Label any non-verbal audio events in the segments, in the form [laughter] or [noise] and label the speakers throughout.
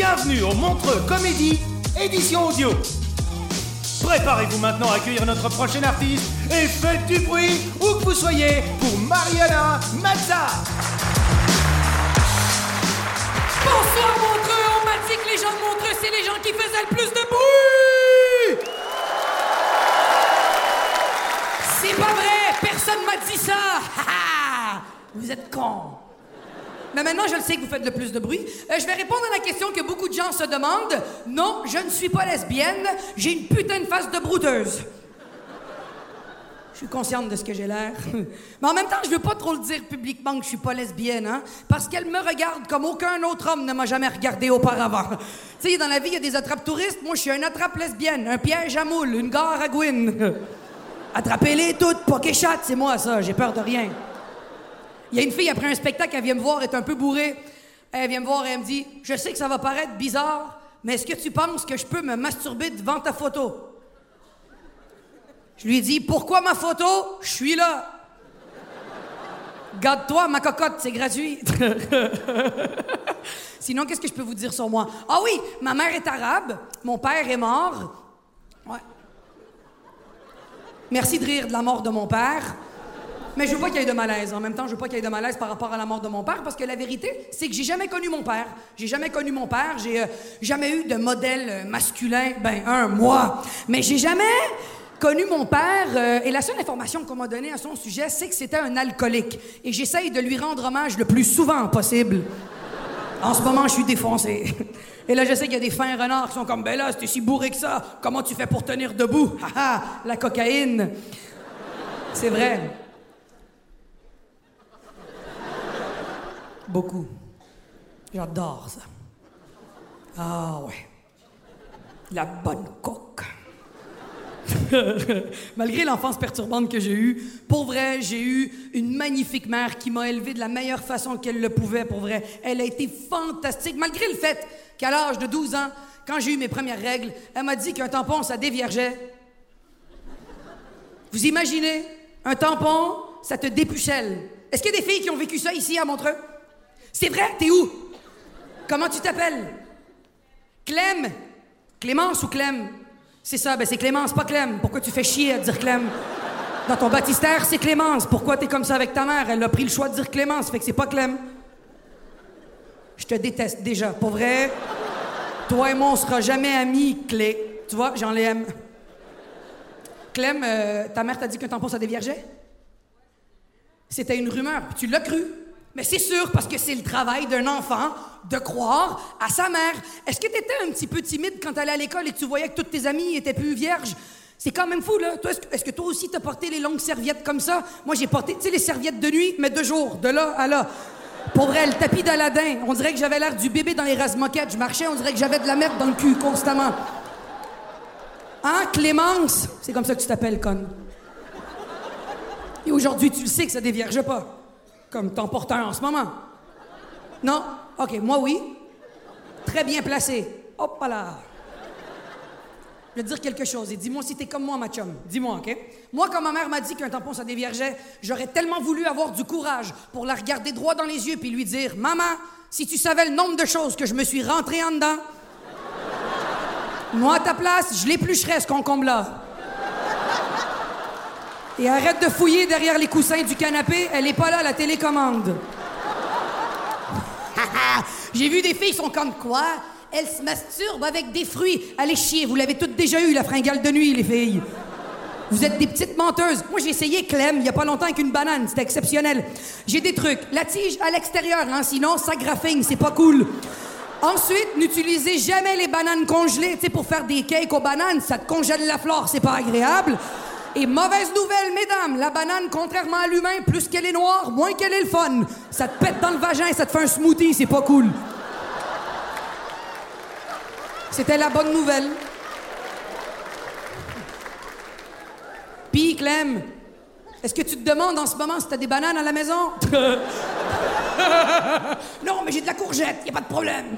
Speaker 1: Bienvenue au Montreux Comédie, édition audio. Préparez-vous maintenant à accueillir notre prochain artiste et faites du bruit où que vous soyez pour Mariana Mazza.
Speaker 2: Bonsoir Montreux, on m'a dit que les gens de Montreux, c'est les gens qui faisaient le plus de bruit C'est pas vrai, personne m'a dit ça. Vous êtes cons mais maintenant, je le sais que vous faites le plus de bruit. Euh, je vais répondre à la question que beaucoup de gens se demandent. Non, je ne suis pas lesbienne. J'ai une putain de face de brouteuse. Je suis consciente de ce que j'ai l'air. Mais en même temps, je veux pas trop le dire publiquement que je suis pas lesbienne, hein, parce qu'elle me regarde comme aucun autre homme ne m'a jamais regardé auparavant. Tu sais, dans la vie, il y a des attrapes touristes. Moi, je suis un attrape lesbienne, un piège à moule, une gare à Gwyn. Attrapez-les toutes, pas c'est moi ça, j'ai peur de rien. Il y a une fille après un spectacle, elle vient me voir, elle est un peu bourrée. Elle vient me voir et elle me dit Je sais que ça va paraître bizarre, mais est-ce que tu penses que je peux me masturber devant ta photo? Je lui dit Pourquoi ma photo? Je suis là. Garde-toi, ma cocotte, c'est gratuit. [laughs] Sinon, qu'est-ce que je peux vous dire sur moi? Ah oui, ma mère est arabe, mon père est mort. Ouais. Merci de rire de la mort de mon père. Mais je veux pas qu'il y ait de malaise. En même temps, je veux pas qu'il y ait de malaise par rapport à la mort de mon père, parce que la vérité, c'est que j'ai jamais connu mon père. J'ai jamais connu mon père. J'ai euh, jamais eu de modèle euh, masculin. Ben, un, moi. Mais j'ai jamais connu mon père. euh, et la seule information qu'on m'a donnée à son sujet, c'est que c'était un alcoolique. Et j'essaye de lui rendre hommage le plus souvent possible. En ce moment, je suis défoncé. Et là, je sais qu'il y a des fins renards qui sont comme, ben là, c'était si bourré que ça. Comment tu fais pour tenir debout? [laughs] Ah ah, la cocaïne. C'est vrai. Beaucoup. J'adore ça. Ah ouais. La bonne coque. [laughs] Malgré l'enfance perturbante que j'ai eue, pour vrai, j'ai eu une magnifique mère qui m'a élevé de la meilleure façon qu'elle le pouvait, pour vrai. Elle a été fantastique, malgré le fait qu'à l'âge de 12 ans, quand j'ai eu mes premières règles, elle m'a dit qu'un tampon, ça déviergeait. Vous imaginez? Un tampon, ça te dépucelle. Est-ce qu'il y a des filles qui ont vécu ça ici à Montreux? C'est vrai? T'es où? Comment tu t'appelles? Clem? Clémence ou Clem? C'est ça, ben c'est Clémence, pas Clem. Pourquoi tu fais chier à dire Clem? Dans ton baptistère, c'est Clémence. Pourquoi t'es comme ça avec ta mère? Elle a pris le choix de dire Clémence, fait que c'est pas Clem. Je te déteste déjà. Pour vrai, toi et moi, on sera jamais amis, Clé. Tu vois, j'en l'aime. Clem, euh, ta mère t'a dit qu'un tampon, ça déviergeait? C'était une rumeur, puis tu l'as cru? Mais c'est sûr, parce que c'est le travail d'un enfant de croire à sa mère. Est-ce que tu étais un petit peu timide quand tu allais à l'école et tu voyais que toutes tes amies étaient plus vierges? C'est quand même fou, là. Est-ce que, toi aussi t'as porté les longues serviettes comme ça? Moi, j'ai porté, tu sais, les serviettes de nuit, mais de jour, de là à là. Pour vrai, le tapis d'Aladin, on dirait que j'avais l'air du bébé dans les moquettes. Je marchais, on dirait que j'avais de la merde dans le cul constamment. Hein, Clémence? C'est comme ça que tu t'appelles, conne. Et aujourd'hui, tu le sais que ça dévierge pas. Comme t'en portes en ce moment. Non? OK, moi oui. Très bien placé. Hop là. Je vais dire quelque chose et dis-moi si t'es comme moi, ma chum. Dis-moi, OK? Moi, quand ma mère m'a dit qu'un tampon, ça déviergeait, j'aurais tellement voulu avoir du courage pour la regarder droit dans les yeux puis lui dire Maman, si tu savais le nombre de choses que je me suis rentré en dedans, moi, à ta place, je l'éplucherais, ce concombre-là. Et arrête de fouiller derrière les coussins du canapé, elle est pas là, la télécommande. J'ai vu des filles qui sont comme quoi? Elles se masturbent avec des fruits. Allez chier, vous l'avez toutes déjà eu, la fringale de nuit, les filles. Vous êtes des petites menteuses. Moi, j'ai essayé Clem il y a pas longtemps avec une banane. C'était exceptionnel. J'ai des trucs. La tige à l'extérieur, hein, sinon ça graffine, c'est pas cool. Ensuite, n'utilisez jamais les bananes congelées, tu sais, pour faire des cakes aux bananes. Ça te congèle la flore, c'est pas agréable. Et mauvaise nouvelle, mesdames, la banane, contrairement à l'humain, plus qu'elle est noire, moins qu'elle est le fun. Ça te pète dans le vagin, ça te fait un smoothie, c'est pas cool. C'était la bonne nouvelle. Puis, Clem, est-ce que tu te demandes en ce moment si t'as des bananes à la maison? [laughs] non, mais j'ai de la courgette, y a pas de problème.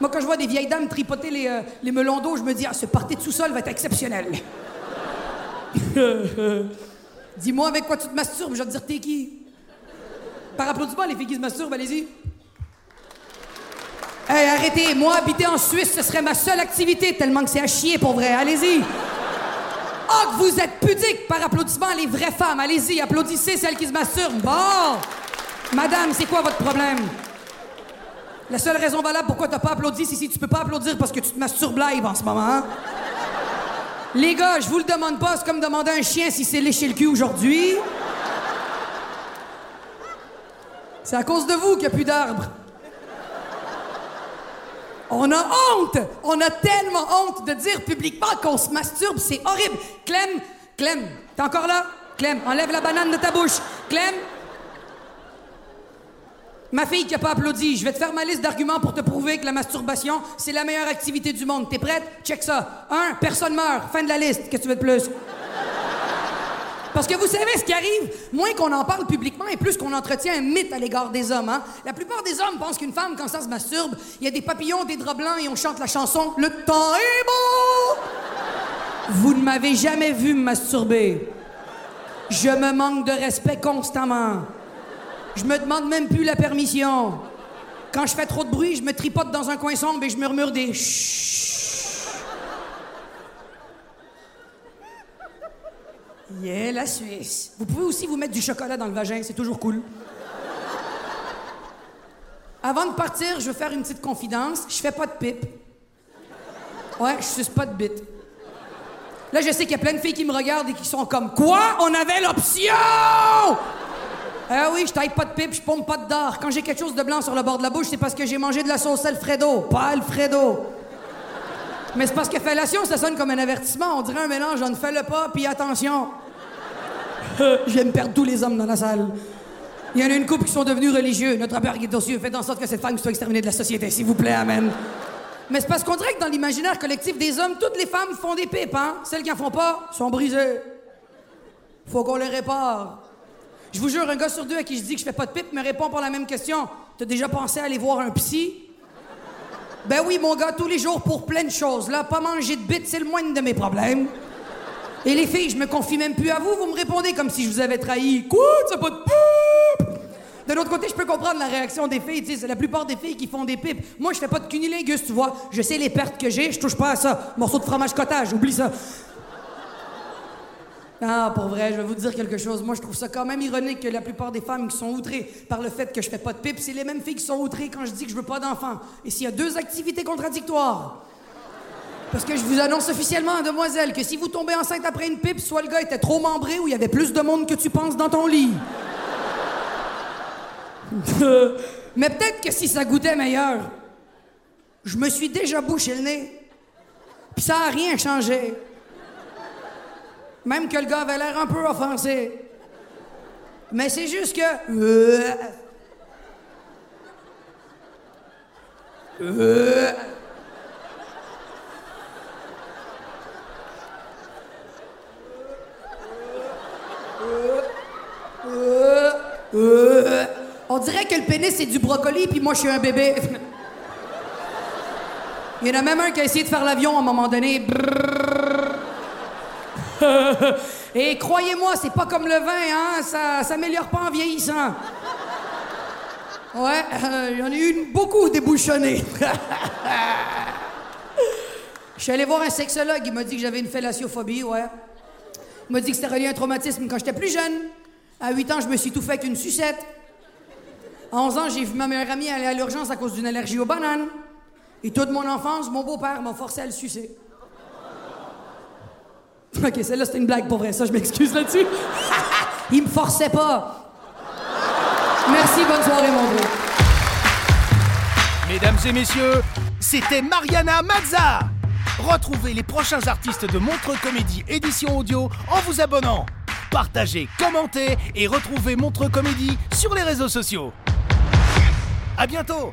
Speaker 2: Moi, quand je vois des vieilles dames tripoter les, euh, les melons d'eau, je me dis, ah, ce party de sous-sol va être exceptionnel. [laughs] Dis-moi avec quoi tu te masturbes, je vais te dire t'es qui. Par applaudissement, les filles qui se masturbent, allez-y. Hey, arrêtez, moi, habiter en Suisse, ce serait ma seule activité, tellement que c'est à chier pour vrai. Allez-y. Oh, que vous êtes pudique par applaudissement, les vraies femmes. Allez-y, applaudissez celles qui se masturbent. Bon. Madame, c'est quoi votre problème? La seule raison valable pourquoi t'as pas applaudi, c'est si tu peux pas applaudir parce que tu te masturbes live en ce moment. hein? Les gars, je vous le demande pas, c'est comme demander à un chien si c'est léché le cul aujourd'hui. C'est à cause de vous qu'il n'y a plus d'arbres. On a honte! On a tellement honte de dire publiquement qu'on se masturbe, c'est horrible. Clem, Clem, t'es encore là? Clem, enlève la banane de ta bouche. Clem, Ma fille qui a pas applaudi, je vais te faire ma liste d'arguments pour te prouver que la masturbation, c'est la meilleure activité du monde. T'es prête? Check ça. Un, personne meurt. Fin de la liste. Qu'est-ce que tu veux de plus? Parce que vous savez ce qui arrive, moins qu'on en parle publiquement et plus qu'on entretient un mythe à l'égard des hommes. Hein? La plupart des hommes pensent qu'une femme, quand ça se masturbe, il y a des papillons, des draps blancs et on chante la chanson Le temps est beau! Vous ne m'avez jamais vu me masturber. Je me manque de respect constamment. Je me demande même plus la permission. Quand je fais trop de bruit, je me tripote dans un coin sombre et je murmure des chut. Yeah, la Suisse. Vous pouvez aussi vous mettre du chocolat dans le vagin, c'est toujours cool. Avant de partir, je veux faire une petite confidence. Je fais pas de pipe. Ouais, je suce pas de bite. Là, je sais qu'il y a plein de filles qui me regardent et qui sont comme Quoi? On avait l'option! Ah oui, je taille pas de pipe, je pompe pas de dard. Quand j'ai quelque chose de blanc sur le bord de la bouche, c'est parce que j'ai mangé de la sauce Alfredo, pas Alfredo. Mais c'est parce que fellation, ça sonne comme un avertissement. On dirait un mélange, on ne fait le pas, puis attention. je viens de perdre tous les hommes dans la salle. Il y en a une couple qui sont devenus religieux. Notre Père qui est cieux, faites en sorte que cette femme soit exterminée de la société, s'il vous plaît, amen. Mais c'est parce qu'on dirait que dans l'imaginaire collectif des hommes, toutes les femmes font des pipes, hein? Celles qui en font pas sont brisées. Faut qu'on les répare. Je vous jure, un gars sur deux à qui je dis que je fais pas de pipe me répond par la même question. T'as déjà pensé aller voir un psy? Ben oui, mon gars, tous les jours pour plein de choses. Là, pas manger de bite, c'est le moindre de mes problèmes. Et les filles, je me confie même plus à vous, vous me répondez comme si je vous avais trahi. Quoi? T'as pas de pipe? De l'autre côté, je peux comprendre la réaction des filles. C'est la plupart des filles qui font des pipes. Moi, je fais pas de cunilingus, tu vois. Je sais les pertes que j'ai, je touche pas à ça. Morceau de fromage cottage, oublie ça. Ah, pour vrai, je vais vous dire quelque chose. Moi, je trouve ça quand même ironique que la plupart des femmes qui sont outrées par le fait que je fais pas de pipe, c'est les mêmes filles qui sont outrées quand je dis que je veux pas d'enfants. Et s'il y a deux activités contradictoires. Parce que je vous annonce officiellement, demoiselle, que si vous tombez enceinte après une pipe, soit le gars était trop membré ou il y avait plus de monde que tu penses dans ton lit. [laughs] Mais peut-être que si ça goûtait meilleur. Je me suis déjà bouché le nez. Puis ça a rien changé. Même que le gars avait l'air un peu offensé. Mais c'est juste que. Euh. On dirait que le pénis c'est du brocoli puis moi je suis un bébé. [laughs] Il y en a même un qui a essayé de faire l'avion à un moment donné. [laughs] Et croyez-moi, c'est pas comme le vin, hein? Ça s'améliore pas en vieillissant. Ouais, euh, j'en ai eu beaucoup débouchonné. [laughs] Je suis allé voir un sexologue, il m'a dit que j'avais une fellaciophobie, ouais. m'a dit que c'était relié à un traumatisme quand j'étais plus jeune. À 8 ans, je me suis tout fait avec une sucette. À 11 ans, j'ai vu ma meilleure amie aller à l'urgence à cause d'une allergie aux bananes. Et toute mon enfance, mon beau-père m'a forcé à le sucer. Ok, celle-là, c'était une blague pour vrai, ça, je m'excuse là-dessus. [laughs] Il me forçait pas. Merci, bonne soirée, mon gars.
Speaker 1: Mesdames et messieurs, c'était Mariana Mazza. Retrouvez les prochains artistes de Montreux Comédie édition audio en vous abonnant. Partagez, commentez et retrouvez Montreux Comédie sur les réseaux sociaux. À bientôt